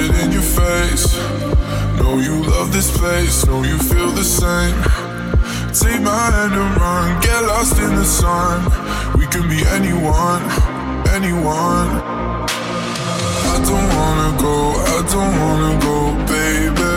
it in your face. Know you love this place, know you feel the same. Take my hand and run, get lost in the sun. We can be anyone, anyone. I don't wanna go, I don't wanna go, baby.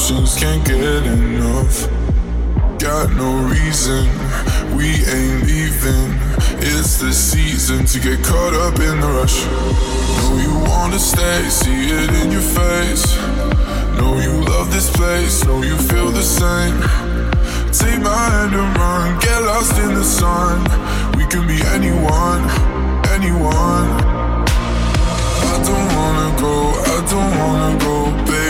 emotions can't get enough. Got no reason, we ain't leaving. It's the season to get caught up in the rush. Know you wanna stay, see it in your face. Know you love this place, know you feel the same. Take my hand and run, get lost in the sun. We can be anyone, anyone. I don't wanna go, I don't wanna go, baby.